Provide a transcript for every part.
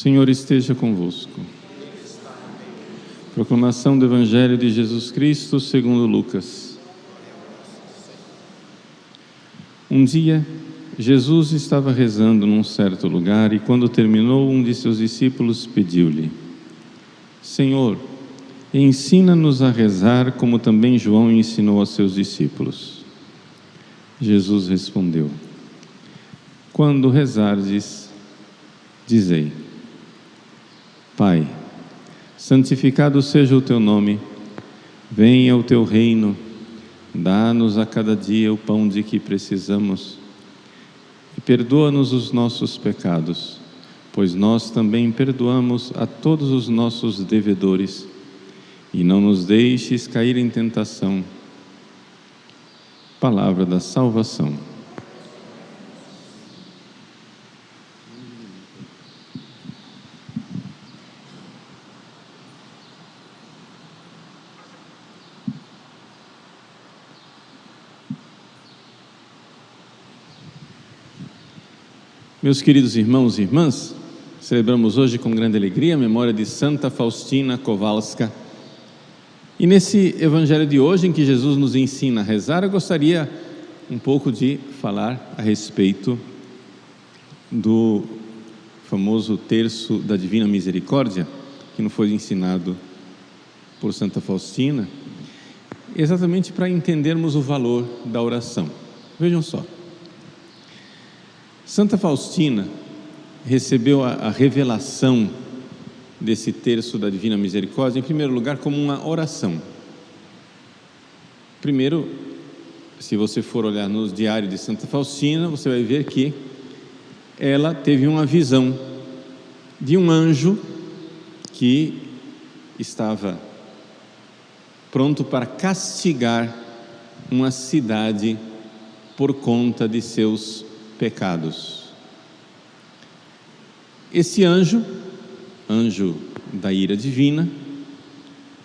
Senhor esteja convosco. Proclamação do Evangelho de Jesus Cristo segundo Lucas. Um dia, Jesus estava rezando num certo lugar e quando terminou, um de seus discípulos pediu-lhe: Senhor, ensina-nos a rezar como também João ensinou aos seus discípulos. Jesus respondeu: Quando rezardes, dizei: Pai, santificado seja o teu nome, venha o teu reino, dá-nos a cada dia o pão de que precisamos e perdoa-nos os nossos pecados, pois nós também perdoamos a todos os nossos devedores e não nos deixes cair em tentação. Palavra da salvação. Meus queridos irmãos e irmãs, celebramos hoje com grande alegria a memória de Santa Faustina Kowalska. E nesse evangelho de hoje, em que Jesus nos ensina a rezar, eu gostaria um pouco de falar a respeito do famoso terço da Divina Misericórdia, que não foi ensinado por Santa Faustina, exatamente para entendermos o valor da oração. Vejam só. Santa Faustina recebeu a, a, revelação desse terço da Divina Misericórdia, em primeiro lugar, como uma oração. Primeiro, se você for olhar nos diários de Santa Faustina, você vai ver que ela teve uma visão de um anjo que estava pronto para castigar uma cidade por conta de seus pecados. Esse anjo, anjo da ira divina,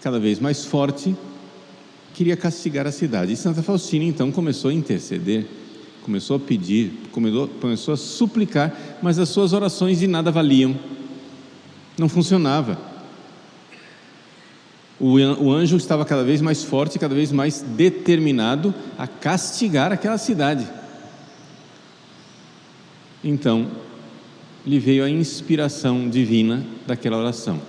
cada vez mais forte, queria castigar a cidade. E Santa Faustina então começou a interceder, começou a pedir, começou, a suplicar, mas as suas orações de nada valiam, não funcionava. O anjo estava cada vez mais forte, cada vez mais determinado a castigar aquela cidade. Então, lhe veio a inspiração divina daquela oração.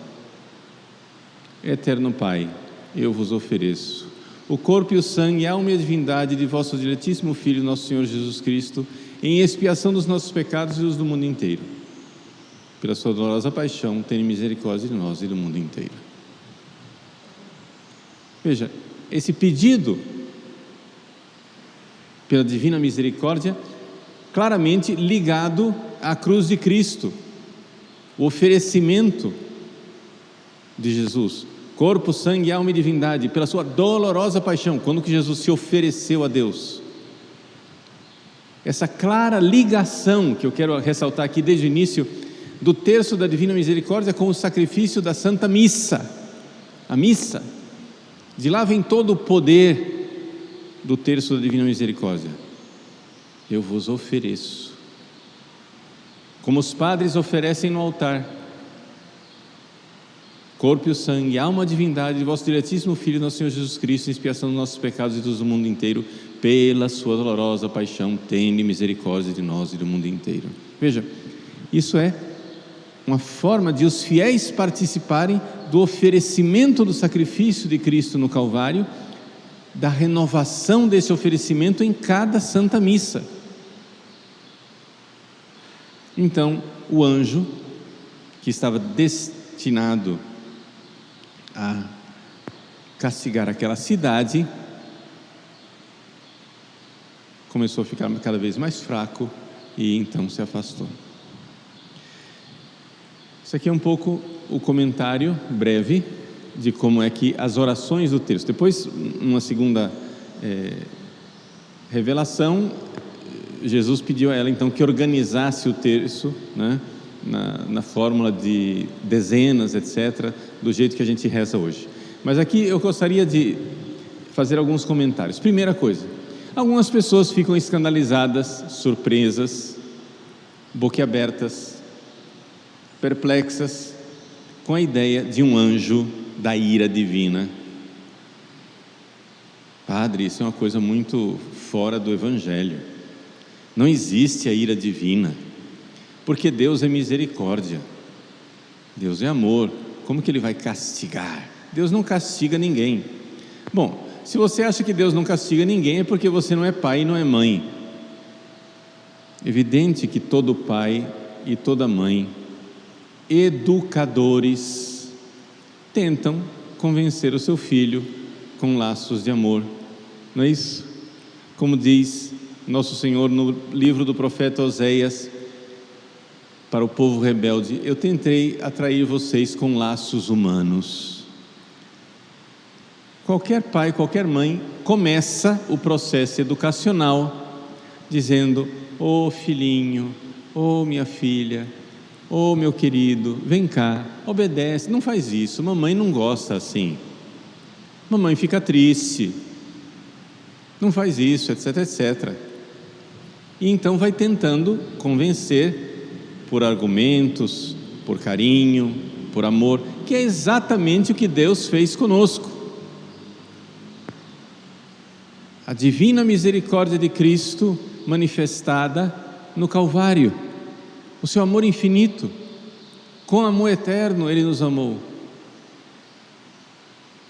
Eterno Pai, eu vos ofereço o corpo e o sangue, a alma e a divindade de vosso diletíssimo Filho, nosso Senhor Jesus Cristo, em expiação dos nossos pecados e os do mundo inteiro. Pela sua dolorosa paixão, tenha misericórdia de nós e do mundo inteiro. Veja, esse pedido pela divina misericórdia claramente ligado à cruz de Cristo, o oferecimento de Jesus, corpo, sangue, alma e divindade, pela sua dolorosa paixão, quando que Jesus se ofereceu a Deus. Essa clara ligação que eu quero ressaltar aqui desde o início do terço da Divina Misericórdia com o sacrifício da Santa Missa, a missa. De lá vem todo o poder do terço da Divina Misericórdia eu vos ofereço. Como os padres oferecem no altar, corpo e sangue, alma e divindade de vosso diretíssimo Filho, nosso Senhor Jesus Cristo, expiação dos nossos pecados e dos do mundo inteiro, pela sua dolorosa paixão, tende misericórdia de nós e do mundo inteiro. Veja, isso é uma forma de os fiéis participarem do oferecimento do sacrifício de Cristo no Calvário, da renovação desse oferecimento em cada Santa Missa. Então, o anjo, que estava destinado a castigar aquela cidade, começou a ficar cada vez mais fraco e então se afastou. Isso aqui é um pouco o comentário breve de como é que as orações do texto. Depois, uma segunda é, revelação, Jesus pediu a ela então que organizasse o terço, né, na, na fórmula de dezenas, etc., do jeito que a gente reza hoje. Mas aqui eu gostaria de fazer alguns comentários. Primeira coisa, algumas pessoas ficam escandalizadas, surpresas, boquiabertas, perplexas com a ideia de um anjo da ira divina. Padre, isso é uma coisa muito fora do Evangelho. Não existe a ira divina, porque Deus é misericórdia, Deus é amor. Como que Ele vai castigar? Deus não castiga ninguém. Bom, se você acha que Deus não castiga ninguém, é porque você não é pai e não é mãe. Evidente que todo pai e toda mãe, educadores, tentam convencer o seu filho com laços de amor, não é isso? Como diz nosso Senhor no livro do profeta Oséias, para o povo rebelde: Eu tentei atrair vocês com laços humanos. Qualquer pai, qualquer mãe começa o processo educacional dizendo: Ô oh, filhinho, ô oh, minha filha, ô oh, meu querido, vem cá, obedece. Não faz isso, mamãe não gosta assim. Mamãe fica triste. Não faz isso, etc, etc. E então vai tentando convencer por argumentos, por carinho, por amor, que é exatamente o que Deus fez conosco. A divina misericórdia de Cristo manifestada no Calvário, o seu amor infinito, com amor eterno Ele nos amou,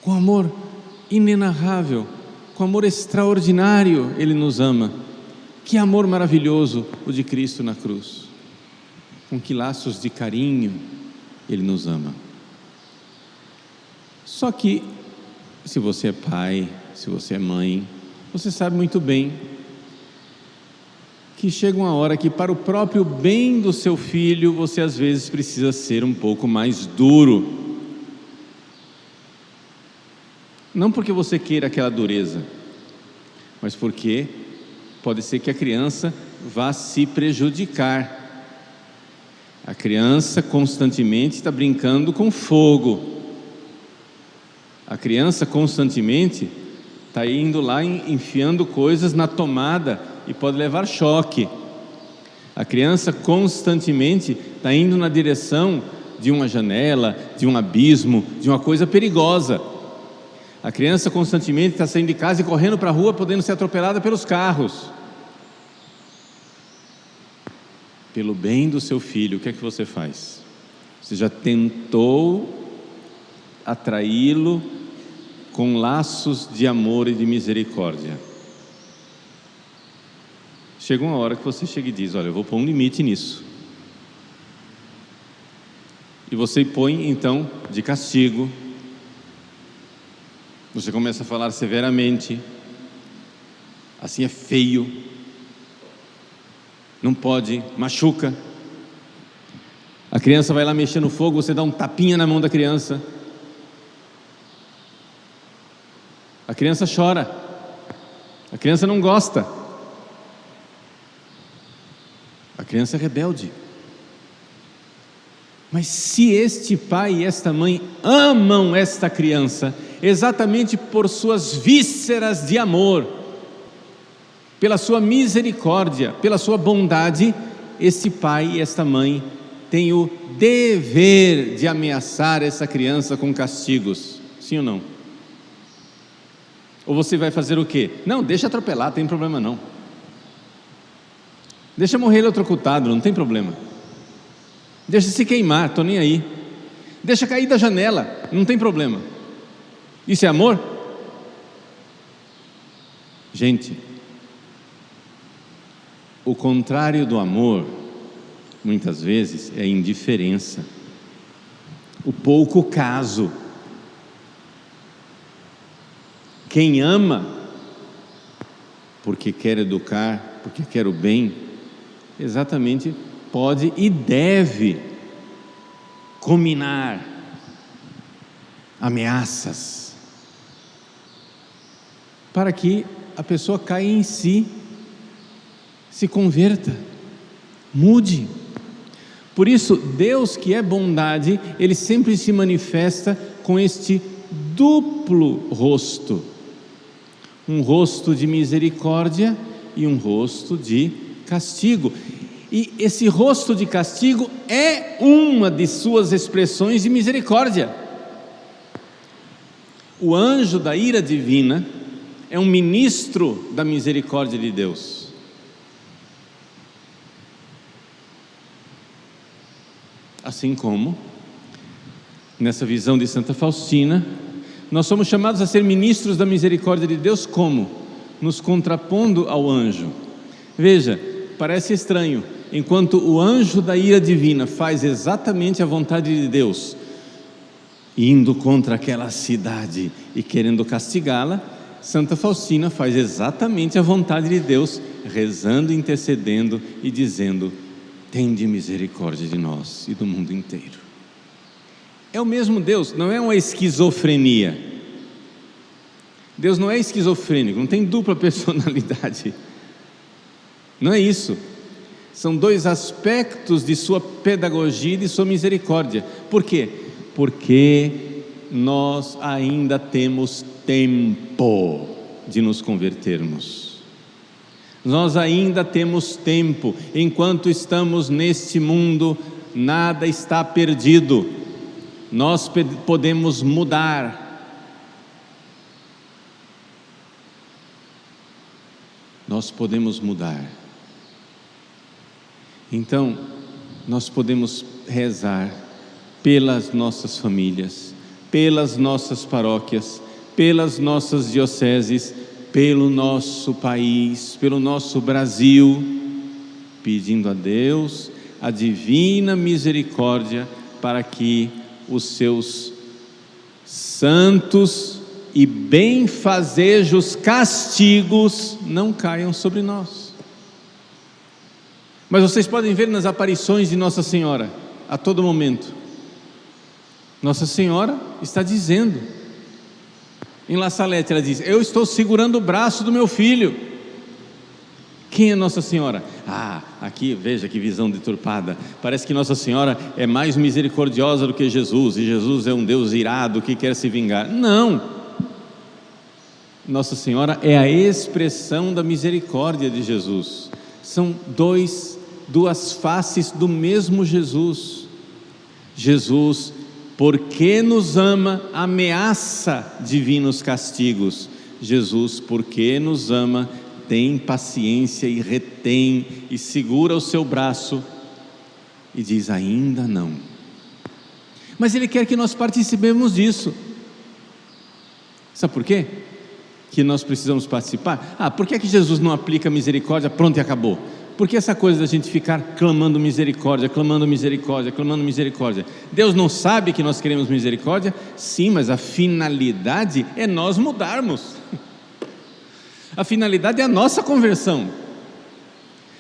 com amor inenarrável, com amor extraordinário Ele nos ama. Que amor maravilhoso o de Cristo na cruz, com que laços de carinho Ele nos ama. Só que, se você é pai, se você é mãe, você sabe muito bem que chega uma hora que, para o próprio bem do seu filho, você às vezes precisa ser um pouco mais duro. Não porque você queira aquela dureza, mas porque pode ser que a criança vá se prejudicar. A criança constantemente está brincando com fogo. A criança constantemente está indo lá enfiando coisas na tomada e pode levar choque. A criança constantemente está indo na direção de uma janela, de um abismo, de uma coisa perigosa. A criança constantemente está saindo de casa e correndo para a rua, podendo ser atropelada pelos carros. Pelo bem do seu filho, o que é que você faz? Você já tentou atraí-lo com laços de amor e de misericórdia. Chega uma hora que você chega e diz: Olha, eu vou pôr um limite nisso. E você põe então de castigo. Você começa a falar severamente. Assim é feio. Não pode, machuca. A criança vai lá mexer no fogo, você dá um tapinha na mão da criança. A criança chora. A criança não gosta. A criança é rebelde. Mas se este pai e esta mãe amam esta criança, exatamente por suas vísceras de amor, pela sua misericórdia, pela sua bondade, esse pai e esta mãe têm o dever de ameaçar essa criança com castigos. Sim ou não? Ou você vai fazer o quê? Não, deixa atropelar, tem problema não. Deixa morrer eletrocutado, não tem problema. Deixa se queimar, estou nem aí. Deixa cair da janela, não tem problema. Isso é amor? Gente, o contrário do amor, muitas vezes, é indiferença, o pouco caso. Quem ama, porque quer educar, porque quer o bem, exatamente pode e deve combinar ameaças para que a pessoa caia em si, se converta, mude. Por isso, Deus que é bondade, ele sempre se manifesta com este duplo rosto: um rosto de misericórdia e um rosto de castigo. E esse rosto de castigo é uma de suas expressões de misericórdia. O anjo da ira divina é um ministro da misericórdia de Deus. Assim como, nessa visão de Santa Faustina, nós somos chamados a ser ministros da misericórdia de Deus, como? Nos contrapondo ao anjo. Veja, parece estranho, enquanto o anjo da ira divina faz exatamente a vontade de Deus, indo contra aquela cidade e querendo castigá-la, Santa Faustina faz exatamente a vontade de Deus, rezando, intercedendo e dizendo: Tende misericórdia de nós e do mundo inteiro. É o mesmo Deus, não é uma esquizofrenia. Deus não é esquizofrênico, não tem dupla personalidade. Não é isso. São dois aspectos de sua pedagogia e de sua misericórdia. Por quê? Porque nós ainda temos tempo de nos convertermos. Nós ainda temos tempo, enquanto estamos neste mundo, nada está perdido nós podemos mudar. Nós podemos mudar. Então, nós podemos rezar pelas nossas famílias, pelas nossas paróquias, pelas nossas dioceses, pelo nosso país, pelo nosso Brasil, pedindo a Deus a divina misericórdia para que os seus santos e benfazejos castigos não caiam sobre nós. Mas vocês podem ver nas aparições de Nossa Senhora, a todo momento. Nossa Senhora está dizendo, em La Salete, ela diz: Eu estou segurando o braço do meu filho. Quem é Nossa Senhora? Ah, aqui veja que visão deturpada. Parece que Nossa Senhora é mais misericordiosa do que Jesus, e Jesus é um Deus irado que quer se vingar. Não! Nossa Senhora é a expressão da misericórdia de Jesus. São dois, duas faces do mesmo Jesus. Jesus, porque nos ama, ameaça divinos castigos. Jesus, porque nos ama, tem paciência e retém e segura o seu braço e diz: ainda não. Mas Ele quer que nós participemos disso. Sabe por quê? Que nós precisamos participar? Ah, por que, é que Jesus não aplica misericórdia? Pronto e acabou. Porque essa coisa da gente ficar clamando misericórdia, clamando misericórdia, clamando misericórdia. Deus não sabe que nós queremos misericórdia? Sim, mas a finalidade é nós mudarmos. A finalidade é a nossa conversão.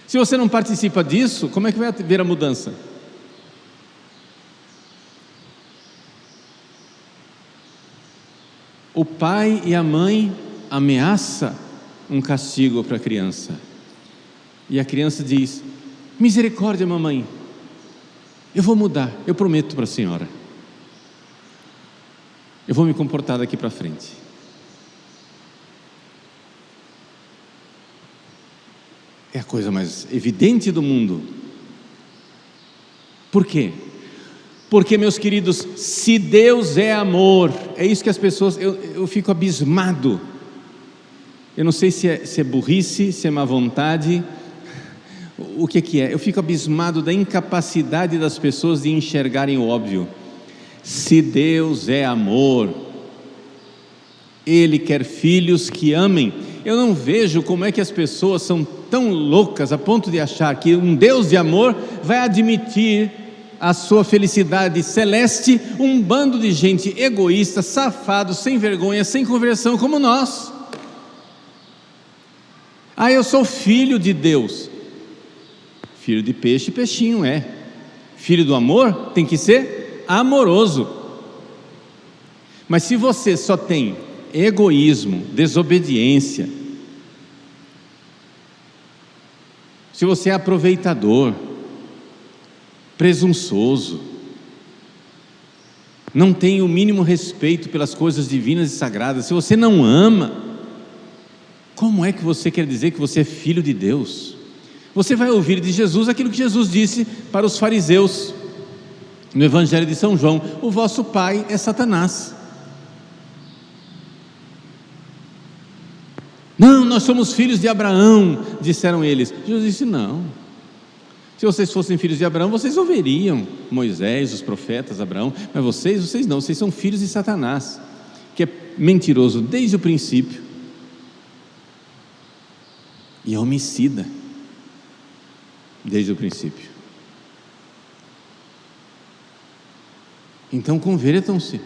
Se você não participa disso, como é que vai haver a mudança? O pai e a mãe ameaça um castigo para a criança. E a criança diz: Misericórdia, mamãe. Eu vou mudar, eu prometo para a senhora. Eu vou me comportar daqui para frente. é a coisa mais evidente do mundo. Por quê? Porque, meus queridos, se Deus é amor, é isso que as pessoas, eu, eu fico abismado. Eu não sei se é, se é burrice, se é má vontade, o que, que é? Eu fico abismado da incapacidade das pessoas de enxergarem o óbvio. Se Deus é amor, Ele quer filhos que amem. Eu não vejo como é que as pessoas são tão loucas a ponto de achar que um Deus de amor vai admitir a sua felicidade celeste um bando de gente egoísta, safado, sem vergonha, sem conversão como nós. Ah, eu sou filho de Deus. Filho de peixe, peixinho é. Filho do amor tem que ser amoroso. Mas se você só tem egoísmo, desobediência, se você é aproveitador, presunçoso, não tem o mínimo respeito pelas coisas divinas e sagradas, se você não ama, como é que você quer dizer que você é filho de Deus? Você vai ouvir de Jesus aquilo que Jesus disse para os fariseus no Evangelho de São João: o vosso pai é Satanás. Não, nós somos filhos de Abraão, disseram eles. Jesus disse: não. Se vocês fossem filhos de Abraão, vocês ouviriam Moisés, os profetas, Abraão, mas vocês, vocês não, vocês são filhos de Satanás, que é mentiroso desde o princípio e é homicida desde o princípio. Então convertam-se.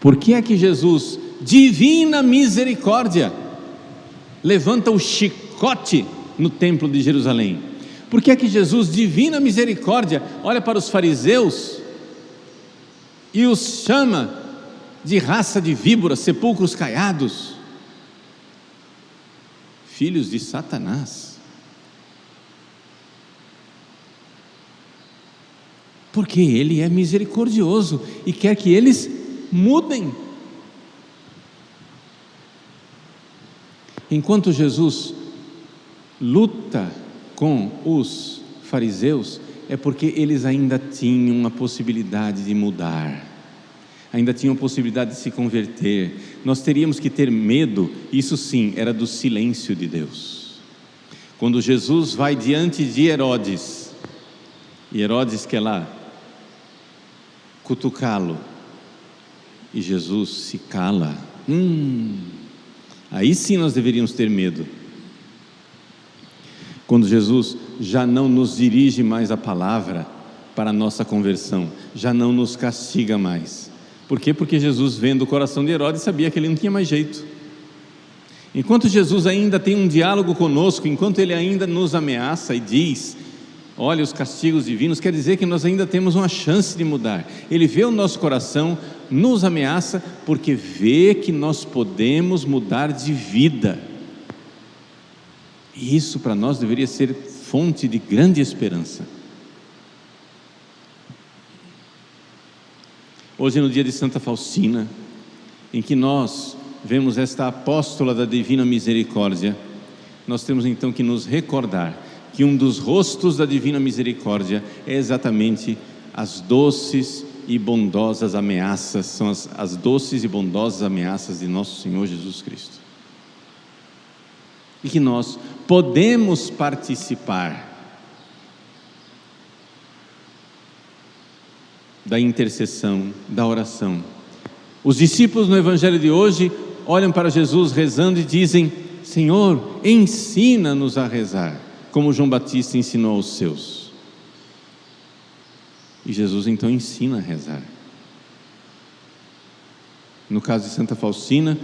Por que é que Jesus, divina misericórdia, levanta o chicote no templo de Jerusalém? Por que é que Jesus, divina misericórdia, olha para os fariseus e os chama de raça de víboras, sepulcros caiados, filhos de Satanás? Porque Ele é misericordioso e quer que eles mudem. Enquanto Jesus luta com os fariseus, é porque eles ainda tinham a possibilidade de mudar, ainda tinham a possibilidade de se converter. Nós teríamos que ter medo, isso sim, era do silêncio de Deus. Quando Jesus vai diante de Herodes, e Herodes quer lá cutucá-lo. E Jesus se cala. Hum, aí sim nós deveríamos ter medo. Quando Jesus já não nos dirige mais a palavra para a nossa conversão, já não nos castiga mais. Por quê? Porque Jesus, vendo o coração de Herodes, sabia que ele não tinha mais jeito. Enquanto Jesus ainda tem um diálogo conosco, enquanto ele ainda nos ameaça e diz olha os castigos divinos, quer dizer que nós ainda temos uma chance de mudar. Ele vê o nosso coração, nos ameaça, porque vê que nós podemos mudar de vida. E isso para nós deveria ser fonte de grande esperança. Hoje, no dia de Santa Faustina, em que nós vemos esta apóstola da divina misericórdia, nós temos então que nos recordar que um dos rostos da divina misericórdia é exatamente as doces e bondosas ameaças, são as, as doces e bondosas ameaças de nosso Senhor Jesus Cristo. E que nós podemos participar da intercessão, da oração. Os discípulos no Evangelho de hoje olham para Jesus rezando e dizem: Senhor, ensina-nos a rezar como João Batista ensinou aos seus. E Jesus então ensina a rezar. No caso de Santa Faustina,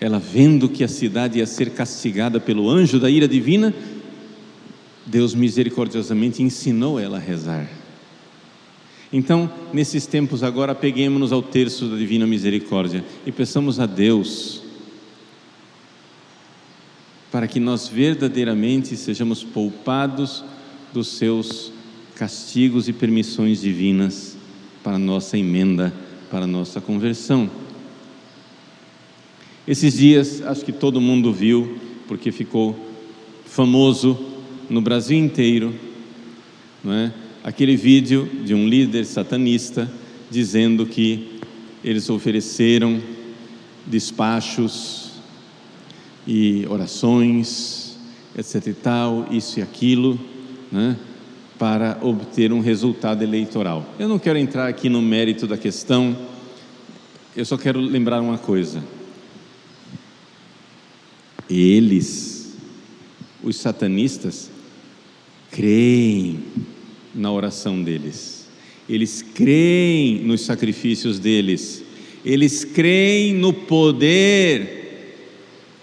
ela vendo que a cidade ia ser castigada pelo anjo da ira divina, Deus misericordiosamente ensinou ela a rezar. Então, nesses tempos agora, peguemos-nos ao terço da divina misericórdia e peçamos a Deus para que nós verdadeiramente sejamos poupados dos seus castigos e permissões divinas para nossa emenda, para nossa conversão. Esses dias, acho que todo mundo viu, porque ficou famoso no Brasil inteiro, não é? aquele vídeo de um líder satanista dizendo que eles ofereceram despachos e orações, etc e tal, isso e aquilo, né, para obter um resultado eleitoral. Eu não quero entrar aqui no mérito da questão, eu só quero lembrar uma coisa. Eles, os satanistas, creem na oração deles, eles creem nos sacrifícios deles, eles creem no poder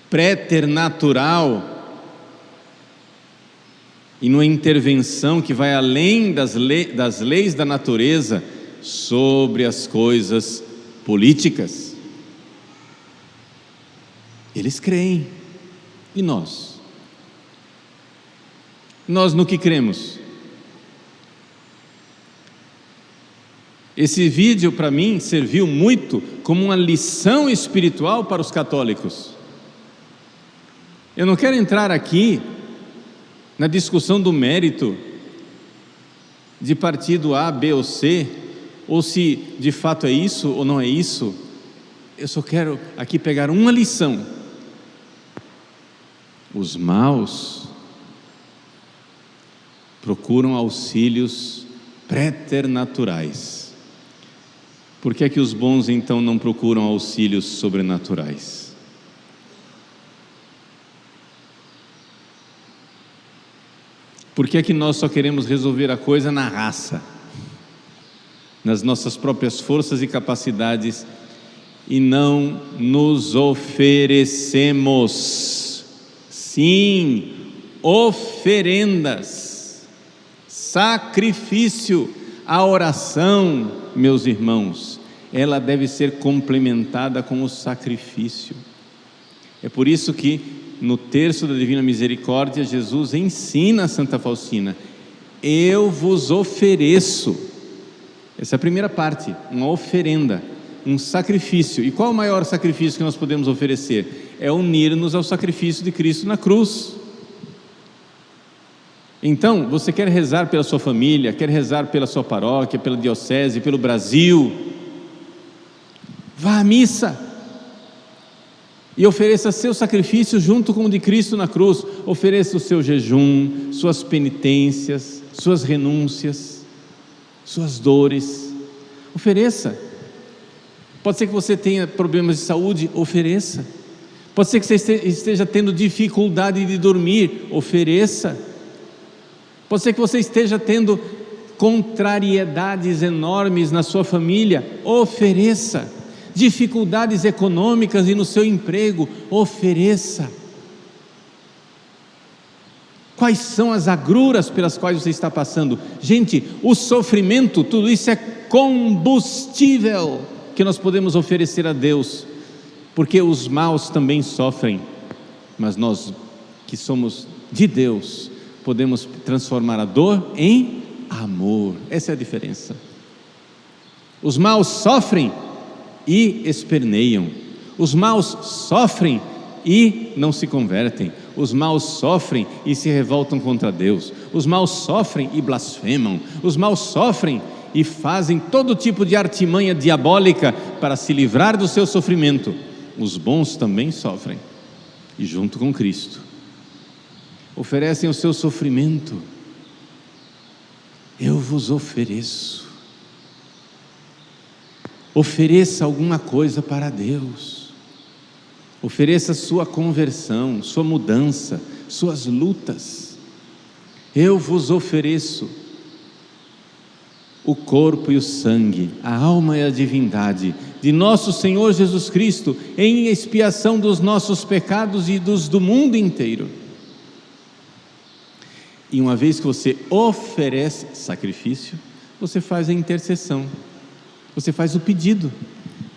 préternatural e numa intervenção que vai além das, das leis da natureza sobre as coisas políticas. Eles creem. E nós? Nós no que cremos? Esse vídeo para mim serviu muito como uma lição espiritual para os católicos. Eu não quero entrar aqui na discussão do mérito de partido A, B ou C, ou se de fato é isso ou não é isso. Eu só quero aqui pegar uma lição. Os maus procuram auxílios preternaturais. Por que é que os bons então não procuram auxílios sobrenaturais? Por que é que nós só queremos resolver a coisa na raça, nas nossas próprias forças e capacidades e não nos oferecemos? Sim, oferendas Sacrifício, a oração, meus irmãos, ela deve ser complementada com o sacrifício. É por isso que no terço da Divina Misericórdia, Jesus ensina a Santa Faustina: Eu vos ofereço. Essa é a primeira parte, uma oferenda, um sacrifício. E qual o maior sacrifício que nós podemos oferecer? É unir-nos ao sacrifício de Cristo na cruz. Então, você quer rezar pela sua família, quer rezar pela sua paróquia, pela diocese, pelo Brasil? Vá à missa e ofereça seu sacrifício junto com o de Cristo na cruz. Ofereça o seu jejum, suas penitências, suas renúncias, suas dores. Ofereça. Pode ser que você tenha problemas de saúde, ofereça. Pode ser que você esteja tendo dificuldade de dormir, ofereça. Pode ser que você esteja tendo contrariedades enormes na sua família, ofereça. Dificuldades econômicas e no seu emprego, ofereça. Quais são as agruras pelas quais você está passando? Gente, o sofrimento, tudo isso é combustível que nós podemos oferecer a Deus, porque os maus também sofrem, mas nós que somos de Deus, podemos transformar a dor em amor. Essa é a diferença. Os maus sofrem e esperneiam. Os maus sofrem e não se convertem. Os maus sofrem e se revoltam contra Deus. Os maus sofrem e blasfemam. Os maus sofrem e fazem todo tipo de artimanha diabólica para se livrar do seu sofrimento. Os bons também sofrem, e junto com Cristo oferecem o seu sofrimento, eu vos ofereço. Ofereça alguma coisa para Deus. Ofereça sua conversão, sua mudança, suas lutas. Eu vos ofereço o corpo e o sangue, a alma e a divindade de nosso Senhor Jesus Cristo em expiação dos nossos pecados e dos do mundo inteiro. E uma vez que você oferece sacrifício, você faz a intercessão, você faz o pedido.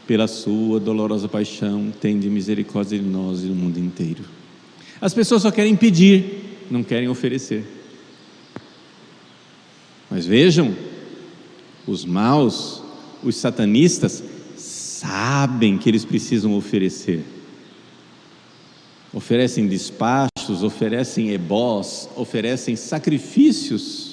Pela sua dolorosa paixão, tende misericórdia de nós e do mundo inteiro. As pessoas só querem pedir, não querem oferecer. Mas vejam, os maus, os satanistas, sabem que eles precisam oferecer. Oferecem despacho oferecem ebós, oferecem sacrifícios.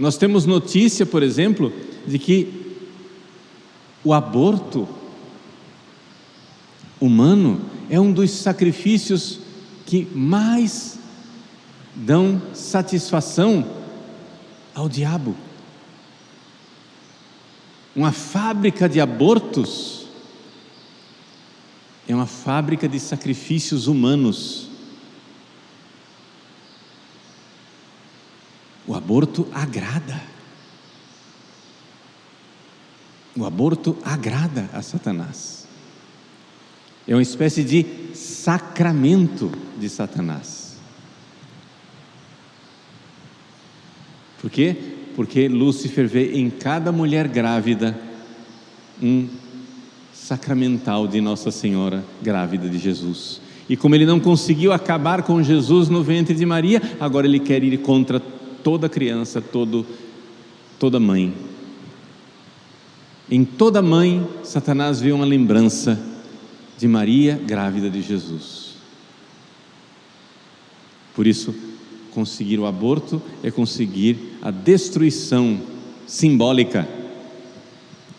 Nós temos notícia, por exemplo, de que o aborto humano é um dos sacrifícios que mais dão satisfação ao diabo. Uma fábrica de abortos é uma fábrica de sacrifícios humanos. Aborto agrada. O aborto agrada a Satanás. É uma espécie de sacramento de Satanás. Por quê? Porque Lúcifer vê em cada mulher grávida um sacramental de Nossa Senhora grávida de Jesus. E como ele não conseguiu acabar com Jesus no ventre de Maria, agora ele quer ir contra toda criança, todo, toda mãe. Em toda mãe, Satanás vê uma lembrança de Maria grávida de Jesus. Por isso, conseguir o aborto é conseguir a destruição simbólica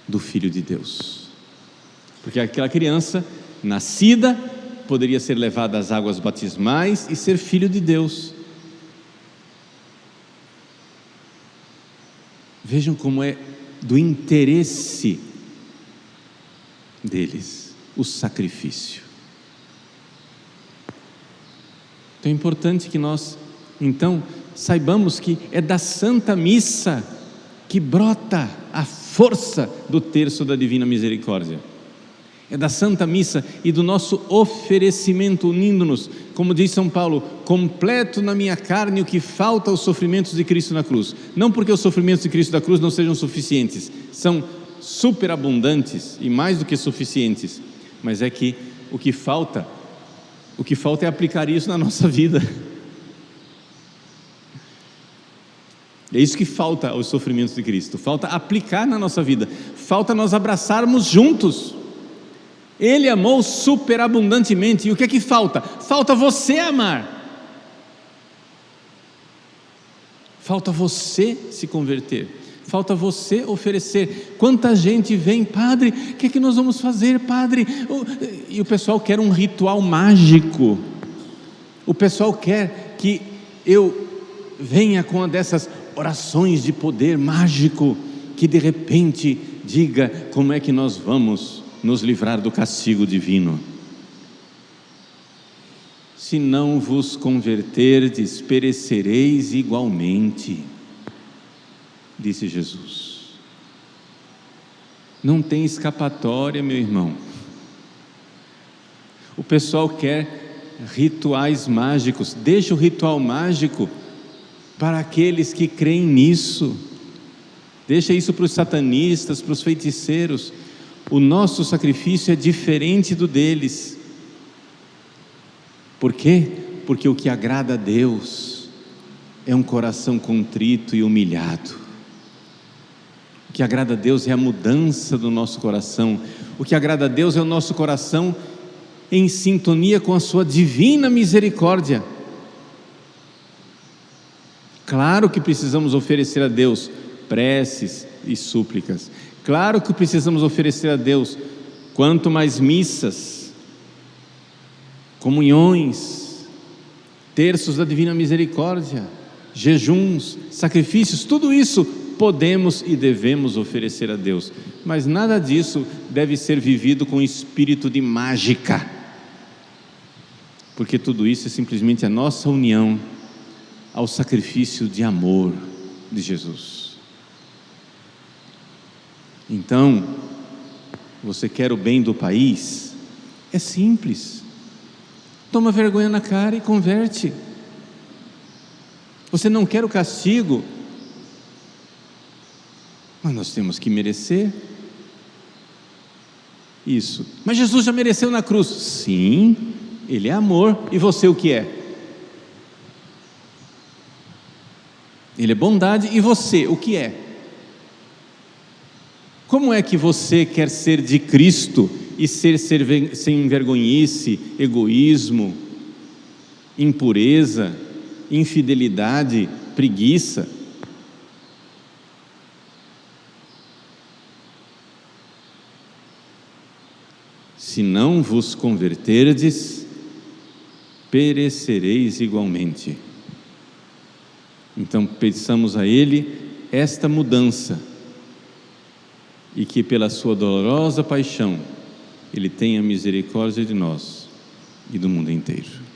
do Filho de Deus. Porque aquela criança, nascida, poderia ser levada às águas batismais e ser filho de Deus. Vejam como é do interesse deles o sacrifício. Então é importante que nós, então, saibamos que é da Santa Missa que brota a força do terço da Divina Misericórdia. É da Santa Missa e do nosso oferecimento, unindo-nos, como diz São Paulo, completo na minha carne o que falta aos sofrimentos de Cristo na cruz. Não porque os sofrimentos de Cristo da cruz não sejam suficientes, são superabundantes e mais do que suficientes, mas é que o que falta o que falta é aplicar isso na nossa vida. É isso que falta aos sofrimentos de Cristo. Falta aplicar na nossa vida. Falta nós abraçarmos juntos. Ele amou superabundantemente. E o que é que falta? Falta você amar. Falta você se converter. Falta você oferecer. Quanta gente vem, padre, o que é que nós vamos fazer, padre? E o pessoal quer um ritual mágico. O pessoal quer que eu venha com uma dessas orações de poder mágico que de repente diga como é que nós vamos nos livrar do castigo divino. Se não vos converterdes, perecereis igualmente disse Jesus. Não tem escapatória, meu irmão. O pessoal quer rituais mágicos, deixa o ritual mágico para aqueles que creem nisso. Deixa isso para os satanistas, para os feiticeiros. O nosso sacrifício é diferente do deles. Por quê? Porque o que agrada a Deus é um coração contrito e humilhado. O que agrada a Deus é a mudança do nosso coração. O que agrada a Deus é o nosso coração em sintonia com a Sua divina misericórdia. Claro que precisamos oferecer a Deus preces e súplicas. Claro que precisamos oferecer a Deus quanto mais missas, comunhões, terços da divina misericórdia, jejuns, sacrifícios, tudo isso podemos e devemos oferecer a Deus, mas nada disso deve ser vivido com espírito de mágica, porque tudo isso é simplesmente a nossa união ao sacrifício de amor de Jesus. Então, você quer o bem do país? É simples. Toma vergonha na cara e converte. Você não quer o castigo? Mas nós temos que merecer isso. Mas Jesus já mereceu na cruz. Sim, Ele é amor. E você o que é? Ele é bondade. E você o que é? Como é que você quer ser de Cristo e ser, ser sem vergonhice, egoísmo, impureza, infidelidade, preguiça? Se não vos converterdes, perecereis igualmente. Então, peçamos a Ele esta mudança e que, pela Sua dolorosa paixão, Ele tenha misericórdia de nós e do mundo inteiro.